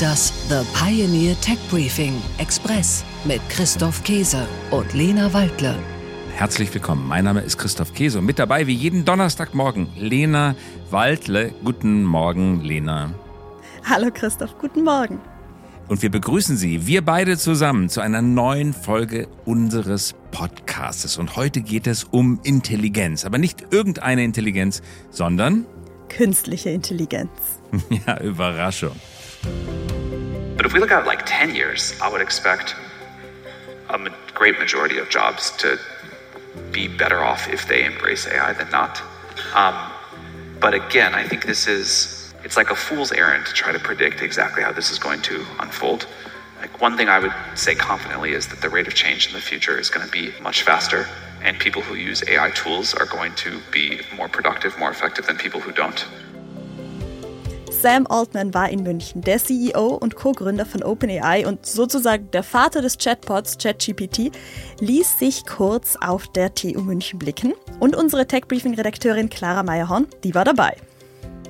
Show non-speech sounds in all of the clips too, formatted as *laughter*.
Das The Pioneer Tech Briefing Express mit Christoph Käse und Lena Waldle. Herzlich willkommen. Mein Name ist Christoph Käse und mit dabei wie jeden Donnerstagmorgen Lena Waldle. Guten Morgen, Lena. Hallo Christoph, guten Morgen. Und wir begrüßen Sie, wir beide zusammen, zu einer neuen Folge unseres Podcastes. Und heute geht es um Intelligenz. Aber nicht irgendeine Intelligenz, sondern künstliche Intelligenz. *laughs* ja, Überraschung. But if we look at like 10 years, I would expect a great majority of jobs to be better off if they embrace AI than not. Um, but again, I think this is, it's like a fool's errand to try to predict exactly how this is going to unfold. Like one thing I would say confidently is that the rate of change in the future is going to be much faster, and people who use AI tools are going to be more productive, more effective than people who don't. Sam Altman war in München, der CEO und Co-Gründer von OpenAI und sozusagen der Vater des Chatbots ChatGPT, ließ sich kurz auf der TU München blicken. Und unsere Tech-Briefing-Redakteurin Clara Meyerhorn, die war dabei.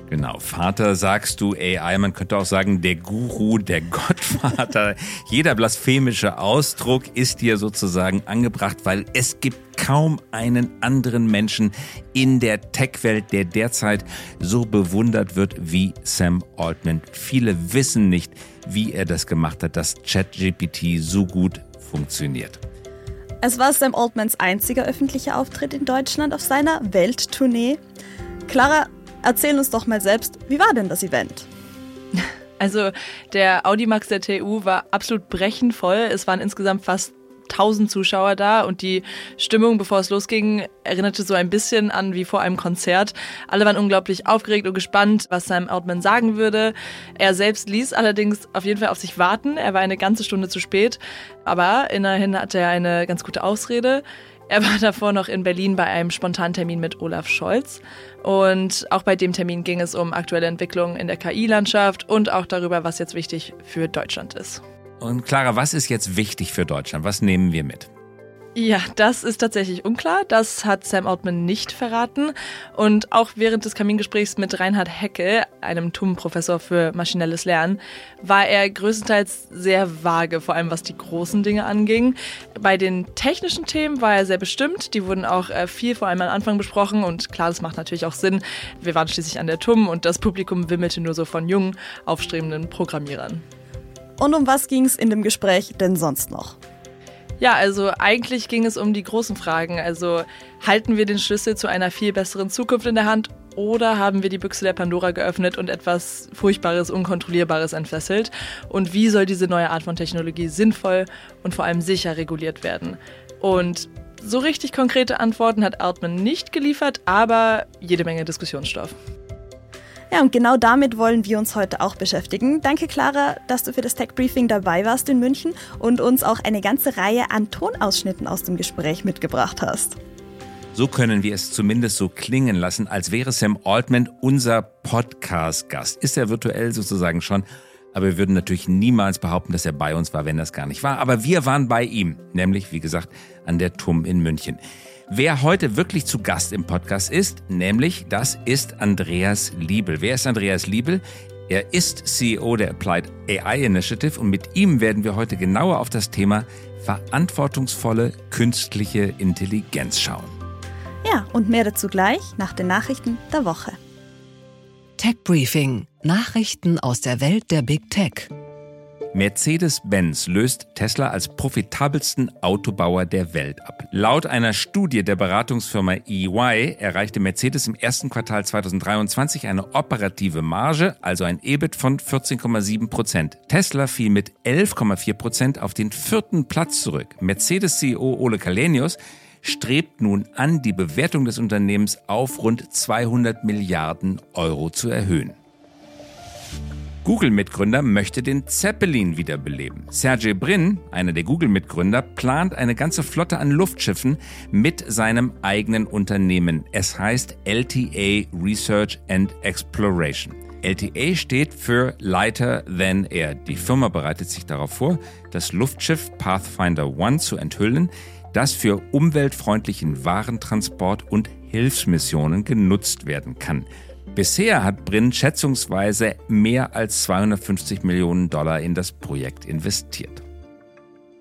Genau, Vater sagst du AI, man könnte auch sagen der Guru, der *laughs* Gottvater. Jeder blasphemische Ausdruck ist hier sozusagen angebracht, weil es gibt kaum einen anderen Menschen in der Tech-Welt, der derzeit so bewundert wird wie Sam Altman. Viele wissen nicht, wie er das gemacht hat, dass ChatGPT so gut funktioniert. Es war Sam Altmans einziger öffentlicher Auftritt in Deutschland auf seiner Welttournee. Clara, Erzähl uns doch mal selbst, wie war denn das Event? *laughs* Also der Audimax der TU war absolut brechend voll. Es waren insgesamt fast 1000 Zuschauer da und die Stimmung, bevor es losging, erinnerte so ein bisschen an wie vor einem Konzert. Alle waren unglaublich aufgeregt und gespannt, was Sam Altman sagen würde. Er selbst ließ allerdings auf jeden Fall auf sich warten. Er war eine ganze Stunde zu spät, aber immerhin hatte er eine ganz gute Ausrede. Er war davor noch in Berlin bei einem Spontantermin mit Olaf Scholz. Und auch bei dem Termin ging es um aktuelle Entwicklungen in der KI-Landschaft und auch darüber, was jetzt wichtig für Deutschland ist. Und Clara, was ist jetzt wichtig für Deutschland? Was nehmen wir mit? Ja, das ist tatsächlich unklar. Das hat Sam Altman nicht verraten. Und auch während des Kamingesprächs mit Reinhard Hecke, einem TUM-Professor für maschinelles Lernen, war er größtenteils sehr vage, vor allem was die großen Dinge anging. Bei den technischen Themen war er sehr bestimmt. Die wurden auch äh, viel vor allem am Anfang besprochen. Und klar, das macht natürlich auch Sinn. Wir waren schließlich an der TUM und das Publikum wimmelte nur so von jungen, aufstrebenden Programmierern. Und um was ging es in dem Gespräch denn sonst noch? Ja, also eigentlich ging es um die großen Fragen. Also halten wir den Schlüssel zu einer viel besseren Zukunft in der Hand oder haben wir die Büchse der Pandora geöffnet und etwas Furchtbares, Unkontrollierbares entfesselt? Und wie soll diese neue Art von Technologie sinnvoll und vor allem sicher reguliert werden? Und so richtig konkrete Antworten hat Altman nicht geliefert, aber jede Menge Diskussionsstoff. Ja, und genau damit wollen wir uns heute auch beschäftigen. Danke, Clara, dass du für das Tech Briefing dabei warst in München und uns auch eine ganze Reihe an Tonausschnitten aus dem Gespräch mitgebracht hast. So können wir es zumindest so klingen lassen, als wäre Sam Altman unser Podcast-Gast. Ist er virtuell sozusagen schon, aber wir würden natürlich niemals behaupten, dass er bei uns war, wenn das gar nicht war. Aber wir waren bei ihm, nämlich, wie gesagt, an der TUM in München. Wer heute wirklich zu Gast im Podcast ist, nämlich das ist Andreas Liebel. Wer ist Andreas Liebel? Er ist CEO der Applied AI Initiative und mit ihm werden wir heute genauer auf das Thema verantwortungsvolle künstliche Intelligenz schauen. Ja, und mehr dazu gleich nach den Nachrichten der Woche. Tech Briefing: Nachrichten aus der Welt der Big Tech. Mercedes-Benz löst Tesla als profitabelsten Autobauer der Welt ab. Laut einer Studie der Beratungsfirma EY erreichte Mercedes im ersten Quartal 2023 eine operative Marge, also ein EBIT von 14,7 Prozent. Tesla fiel mit 11,4 Prozent auf den vierten Platz zurück. Mercedes-CEO Ole Kalenius strebt nun an, die Bewertung des Unternehmens auf rund 200 Milliarden Euro zu erhöhen. Google-Mitgründer möchte den Zeppelin wiederbeleben. Sergey Brin, einer der Google-Mitgründer, plant eine ganze Flotte an Luftschiffen mit seinem eigenen Unternehmen. Es heißt LTA Research and Exploration. LTA steht für Lighter Than Air. Die Firma bereitet sich darauf vor, das Luftschiff Pathfinder One zu enthüllen, das für umweltfreundlichen Warentransport und Hilfsmissionen genutzt werden kann. Bisher hat Brin schätzungsweise mehr als 250 Millionen Dollar in das Projekt investiert.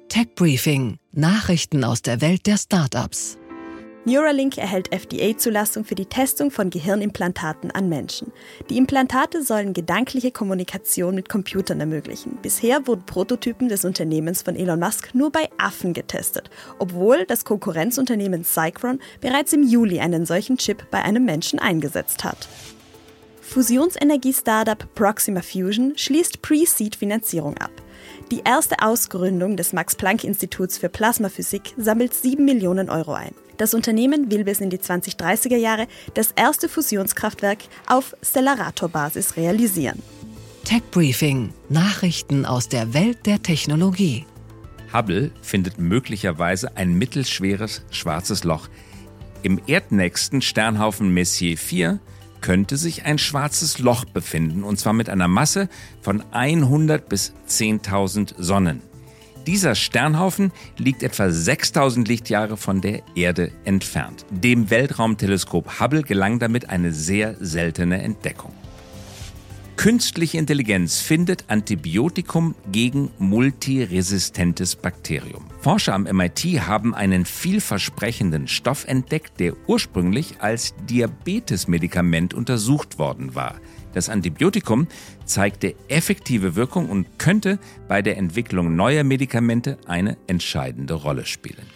Tech Briefing: Nachrichten aus der Welt der Startups. Neuralink erhält FDA-Zulassung für die Testung von Gehirnimplantaten an Menschen. Die Implantate sollen gedankliche Kommunikation mit Computern ermöglichen. Bisher wurden Prototypen des Unternehmens von Elon Musk nur bei Affen getestet, obwohl das Konkurrenzunternehmen Cycron bereits im Juli einen solchen Chip bei einem Menschen eingesetzt hat. Fusionsenergie-Startup Proxima Fusion schließt Pre-Seed-Finanzierung ab. Die erste Ausgründung des Max-Planck-Instituts für Plasmaphysik sammelt 7 Millionen Euro ein. Das Unternehmen will bis in die 2030er Jahre das erste Fusionskraftwerk auf Stellarator-Basis realisieren. Tech Briefing: Nachrichten aus der Welt der Technologie. Hubble findet möglicherweise ein mittelschweres schwarzes Loch. Im erdnächsten Sternhaufen Messier 4 könnte sich ein schwarzes Loch befinden, und zwar mit einer Masse von 100 bis 10.000 Sonnen. Dieser Sternhaufen liegt etwa 6000 Lichtjahre von der Erde entfernt. Dem Weltraumteleskop Hubble gelang damit eine sehr seltene Entdeckung. Künstliche Intelligenz findet Antibiotikum gegen multiresistentes Bakterium. Forscher am MIT haben einen vielversprechenden Stoff entdeckt, der ursprünglich als Diabetesmedikament untersucht worden war. Das Antibiotikum zeigte effektive Wirkung und könnte bei der Entwicklung neuer Medikamente eine entscheidende Rolle spielen.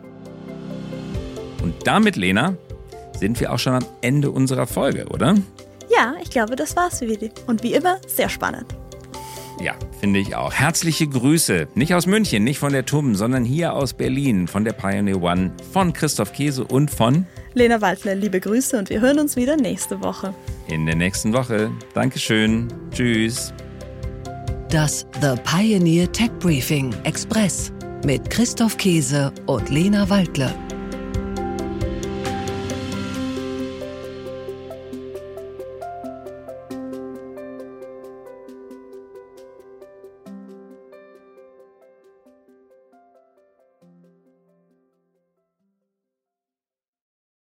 Und damit, Lena, sind wir auch schon am Ende unserer Folge, oder? Ja, ich glaube, das war's für heute. Und wie immer, sehr spannend. Ja, finde ich auch. Herzliche Grüße. Nicht aus München, nicht von der TUM, sondern hier aus Berlin, von der Pioneer One, von Christoph Käse und von Lena Waldler. Liebe Grüße und wir hören uns wieder nächste Woche. In der nächsten Woche. Dankeschön. Tschüss. Das The Pioneer Tech Briefing Express mit Christoph Käse und Lena Waldle.